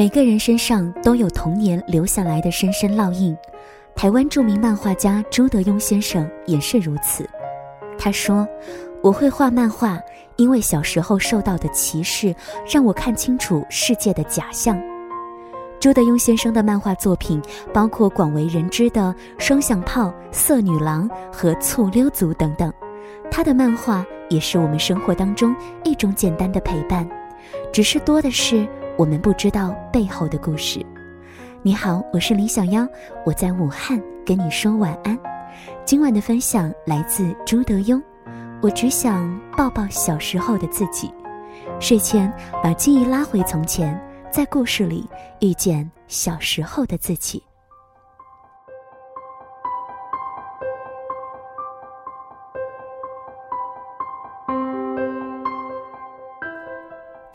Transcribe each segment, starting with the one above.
每个人身上都有童年留下来的深深烙印。台湾著名漫画家朱德庸先生也是如此。他说：“我会画漫画，因为小时候受到的歧视，让我看清楚世界的假象。”朱德庸先生的漫画作品包括广为人知的《双响炮》《色女郎》和《醋溜族》等等。他的漫画也是我们生活当中一种简单的陪伴，只是多的是我们不知道背后的故事。你好，我是李小妖，我在武汉跟你说晚安。今晚的分享来自朱德庸，我只想抱抱小时候的自己，睡前把记忆拉回从前，在故事里遇见小时候的自己。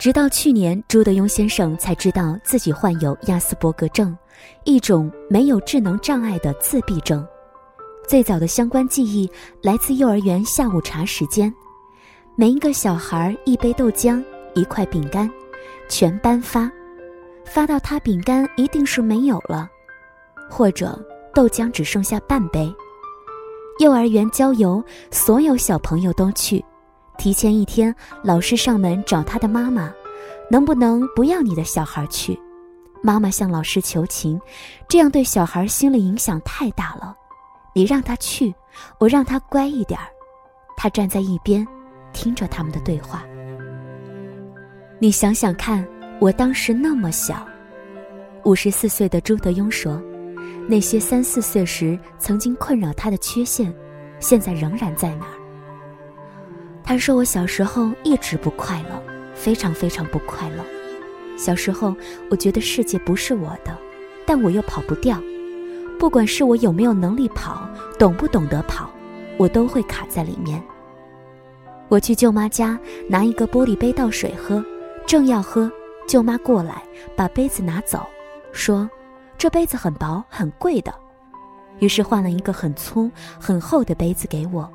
直到去年，朱德庸先生才知道自己患有亚斯伯格症，一种没有智能障碍的自闭症。最早的相关记忆来自幼儿园下午茶时间，每一个小孩一杯豆浆，一块饼干，全班发，发到他饼干一定是没有了，或者豆浆只剩下半杯。幼儿园郊游，所有小朋友都去。提前一天，老师上门找他的妈妈，能不能不要你的小孩去？妈妈向老师求情，这样对小孩心理影响太大了。你让他去，我让他乖一点儿。他站在一边，听着他们的对话。你想想看，我当时那么小。五十四岁的朱德庸说：“那些三四岁时曾经困扰他的缺陷，现在仍然在那儿。”他说：“我小时候一直不快乐，非常非常不快乐。小时候，我觉得世界不是我的，但我又跑不掉。不管是我有没有能力跑，懂不懂得跑，我都会卡在里面。我去舅妈家拿一个玻璃杯倒水喝，正要喝，舅妈过来把杯子拿走，说：‘这杯子很薄，很贵的。’于是换了一个很粗、很厚的杯子给我。”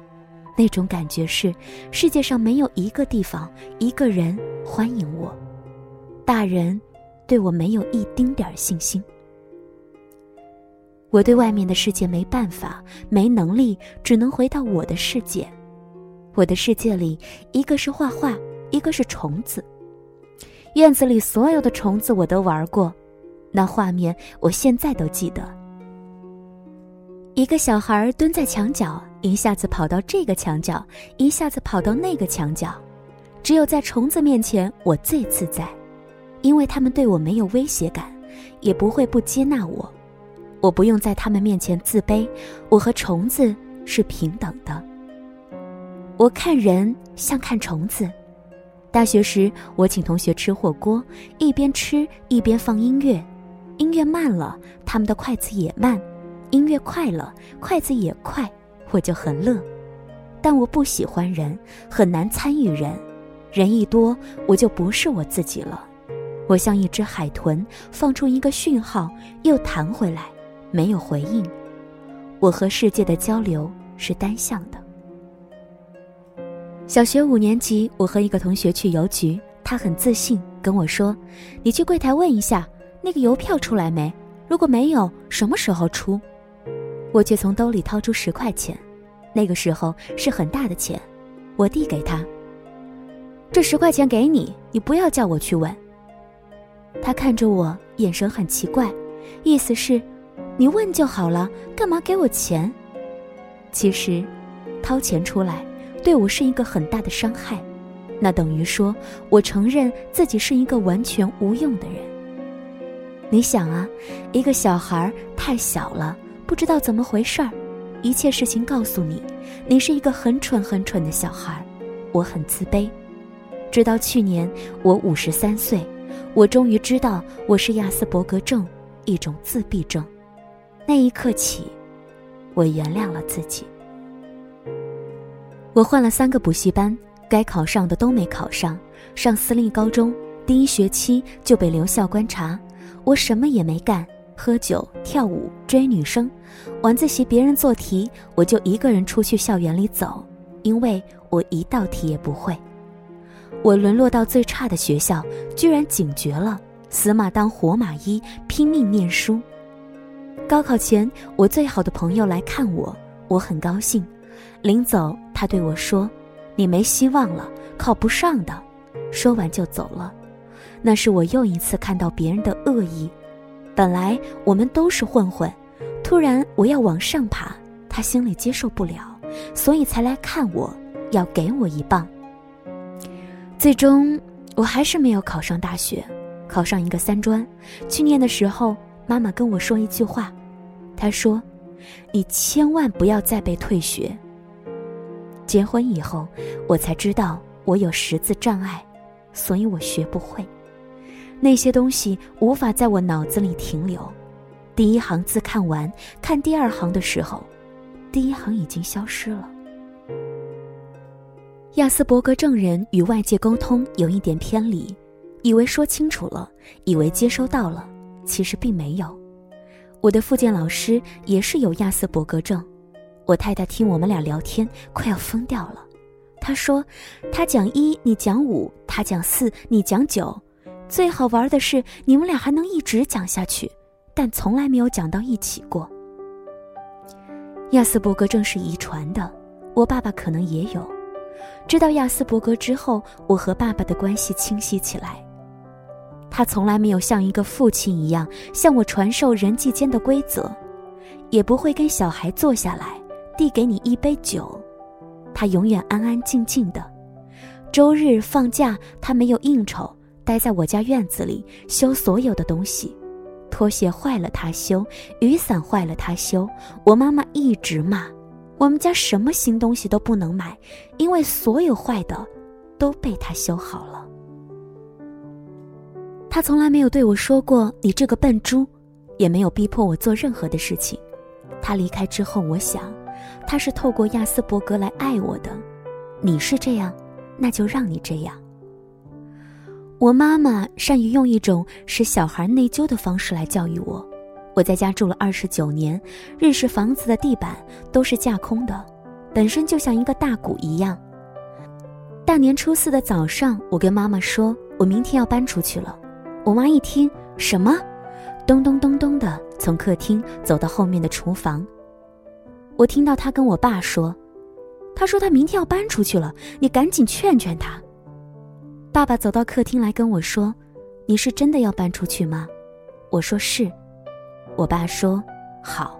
那种感觉是，世界上没有一个地方、一个人欢迎我。大人对我没有一丁点儿信心。我对外面的世界没办法、没能力，只能回到我的世界。我的世界里，一个是画画，一个是虫子。院子里所有的虫子我都玩过，那画面我现在都记得。一个小孩蹲在墙角。一下子跑到这个墙角，一下子跑到那个墙角，只有在虫子面前我最自在，因为他们对我没有威胁感，也不会不接纳我，我不用在他们面前自卑，我和虫子是平等的。我看人像看虫子。大学时，我请同学吃火锅，一边吃一边放音乐，音乐慢了，他们的筷子也慢；音乐快了，筷子也快。我就很乐，但我不喜欢人，很难参与人。人一多，我就不是我自己了。我像一只海豚，放出一个讯号，又弹回来，没有回应。我和世界的交流是单向的。小学五年级，我和一个同学去邮局，他很自信跟我说：“你去柜台问一下，那个邮票出来没？如果没有，什么时候出？”我却从兜里掏出十块钱，那个时候是很大的钱，我递给他。这十块钱给你，你不要叫我去问。他看着我，眼神很奇怪，意思是，你问就好了，干嘛给我钱？其实，掏钱出来对我是一个很大的伤害，那等于说我承认自己是一个完全无用的人。你想啊，一个小孩太小了。不知道怎么回事儿，一切事情告诉你，你是一个很蠢很蠢的小孩。我很自卑，直到去年我五十三岁，我终于知道我是亚斯伯格症，一种自闭症。那一刻起，我原谅了自己。我换了三个补习班，该考上的都没考上。上私立高中，第一学期就被留校观察，我什么也没干。喝酒、跳舞、追女生，晚自习别人做题，我就一个人出去校园里走，因为我一道题也不会。我沦落到最差的学校，居然警觉了，死马当活马医，拼命念书。高考前，我最好的朋友来看我，我很高兴。临走，他对我说：“你没希望了，考不上的。”说完就走了。那是我又一次看到别人的恶意。本来我们都是混混，突然我要往上爬，他心里接受不了，所以才来看我，要给我一棒。最终，我还是没有考上大学，考上一个三专。去年的时候，妈妈跟我说一句话，她说：“你千万不要再被退学。”结婚以后，我才知道我有识字障碍，所以我学不会。那些东西无法在我脑子里停留。第一行字看完，看第二行的时候，第一行已经消失了。亚斯伯格症人与外界沟通有一点偏离，以为说清楚了，以为接收到了，其实并没有。我的复健老师也是有亚斯伯格症，我太太听我们俩聊天快要疯掉了。她说：“他讲一，你讲五；他讲四，你讲九。”最好玩的是，你们俩还能一直讲下去，但从来没有讲到一起过。亚斯伯格症是遗传的，我爸爸可能也有。知道亚斯伯格之后，我和爸爸的关系清晰起来。他从来没有像一个父亲一样向我传授人际间的规则，也不会跟小孩坐下来递给你一杯酒。他永远安安静静的。周日放假，他没有应酬。待在我家院子里修所有的东西，拖鞋坏了他修，雨伞坏了他修。我妈妈一直骂，我们家什么新东西都不能买，因为所有坏的都被他修好了。他从来没有对我说过“你这个笨猪”，也没有逼迫我做任何的事情。他离开之后，我想，他是透过亚斯伯格来爱我的。你是这样，那就让你这样。我妈妈善于用一种使小孩内疚的方式来教育我。我在家住了二十九年，日式房子的地板都是架空的，本身就像一个大鼓一样。大年初四的早上，我跟妈妈说，我明天要搬出去了。我妈一听，什么？咚咚咚咚的从客厅走到后面的厨房。我听到她跟我爸说，她说她明天要搬出去了，你赶紧劝劝她。爸爸走到客厅来跟我说：“你是真的要搬出去吗？”我说：“是。”我爸说：“好。”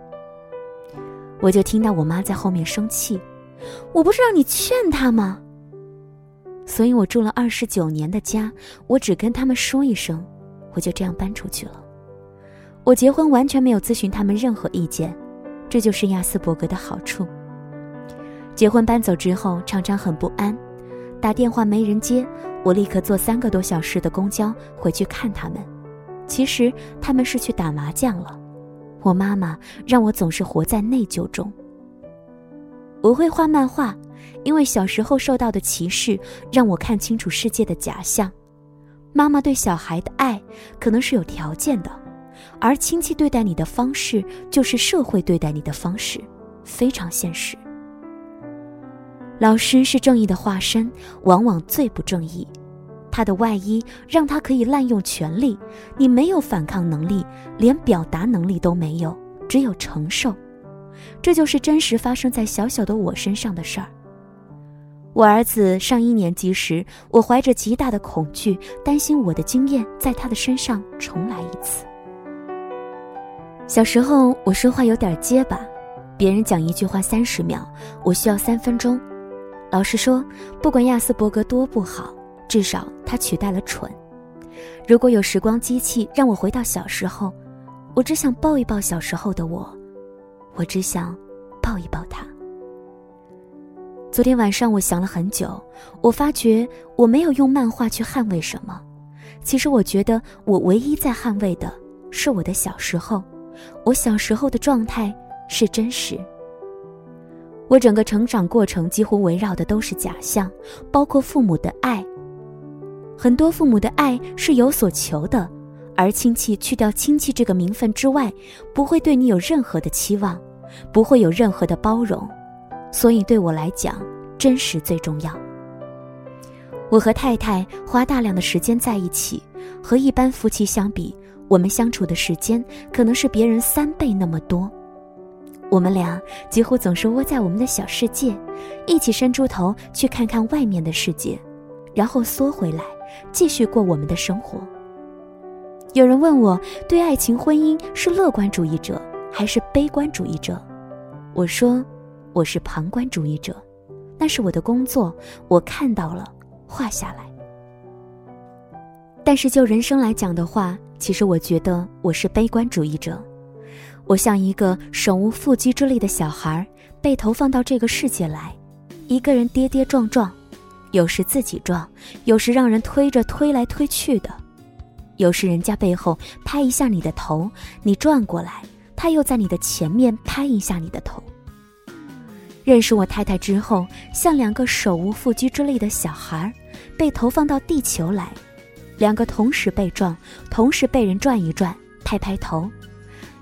我就听到我妈在后面生气：“我不是让你劝他吗？”所以我住了二十九年的家，我只跟他们说一声，我就这样搬出去了。我结婚完全没有咨询他们任何意见，这就是亚斯伯格的好处。结婚搬走之后，常常很不安。打电话没人接，我立刻坐三个多小时的公交回去看他们。其实他们是去打麻将了。我妈妈让我总是活在内疚中。我会画漫画，因为小时候受到的歧视让我看清楚世界的假象。妈妈对小孩的爱可能是有条件的，而亲戚对待你的方式就是社会对待你的方式，非常现实。老师是正义的化身，往往最不正义。他的外衣让他可以滥用权力，你没有反抗能力，连表达能力都没有，只有承受。这就是真实发生在小小的我身上的事儿。我儿子上一年级时，我怀着极大的恐惧，担心我的经验在他的身上重来一次。小时候我说话有点结巴，别人讲一句话三十秒，我需要三分钟。老实说，不管亚斯伯格多不好，至少他取代了蠢。如果有时光机器让我回到小时候，我只想抱一抱小时候的我，我只想抱一抱他。昨天晚上我想了很久，我发觉我没有用漫画去捍卫什么。其实我觉得我唯一在捍卫的是我的小时候，我小时候的状态是真实。我整个成长过程几乎围绕的都是假象，包括父母的爱。很多父母的爱是有所求的，而亲戚去掉亲戚这个名分之外，不会对你有任何的期望，不会有任何的包容。所以对我来讲，真实最重要。我和太太花大量的时间在一起，和一般夫妻相比，我们相处的时间可能是别人三倍那么多。我们俩几乎总是窝在我们的小世界，一起伸出头去看看外面的世界，然后缩回来，继续过我们的生活。有人问我，对爱情婚姻是乐观主义者还是悲观主义者？我说，我是旁观主义者，那是我的工作，我看到了。画下来。但是就人生来讲的话，其实我觉得我是悲观主义者。我像一个手无缚鸡之力的小孩，被投放到这个世界来，一个人跌跌撞撞，有时自己撞，有时让人推着推来推去的，有时人家背后拍一下你的头，你转过来，他又在你的前面拍一下你的头。认识我太太之后，像两个手无缚鸡之力的小孩。被投放到地球来，两个同时被撞，同时被人转一转，拍拍头。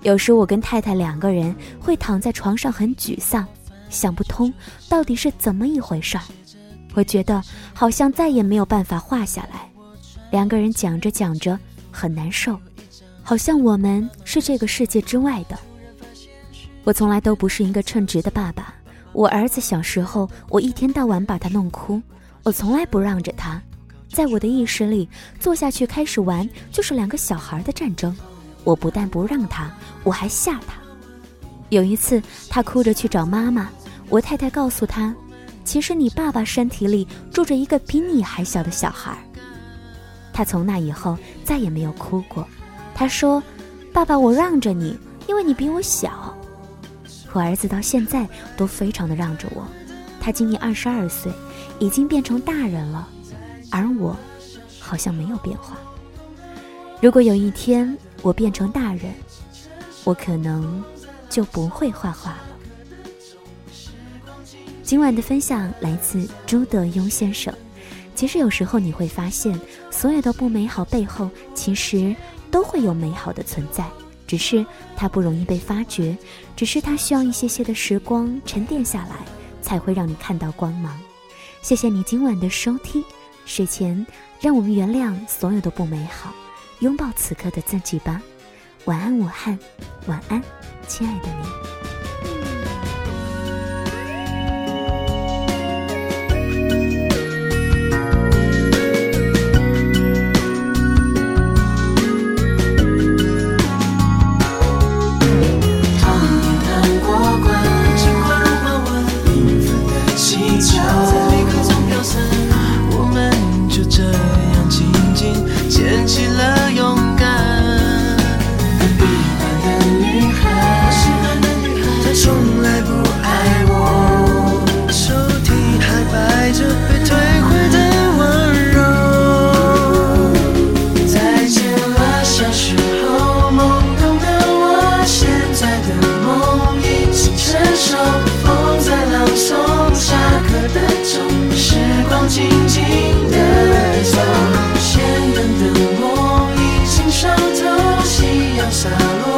有时我跟太太两个人会躺在床上很沮丧，想不通到底是怎么一回事儿。我觉得好像再也没有办法画下来。两个人讲着讲着很难受，好像我们是这个世界之外的。我从来都不是一个称职的爸爸。我儿子小时候，我一天到晚把他弄哭。我从来不让着他，在我的意识里，坐下去开始玩就是两个小孩的战争。我不但不让他，我还吓他。有一次，他哭着去找妈妈，我太太告诉他，其实你爸爸身体里住着一个比你还小的小孩。他从那以后再也没有哭过。他说：“爸爸，我让着你，因为你比我小。”我儿子到现在都非常的让着我。他今年二十二岁。已经变成大人了，而我好像没有变化。如果有一天我变成大人，我可能就不会画画了。今晚的分享来自朱德庸先生。其实有时候你会发现，所有的不美好背后，其实都会有美好的存在，只是它不容易被发掘，只是它需要一些些的时光沉淀下来，才会让你看到光芒。谢谢你今晚的收听，睡前让我们原谅所有的不美好，拥抱此刻的自己吧。晚安，武汉，晚安，亲爱的你。Salud.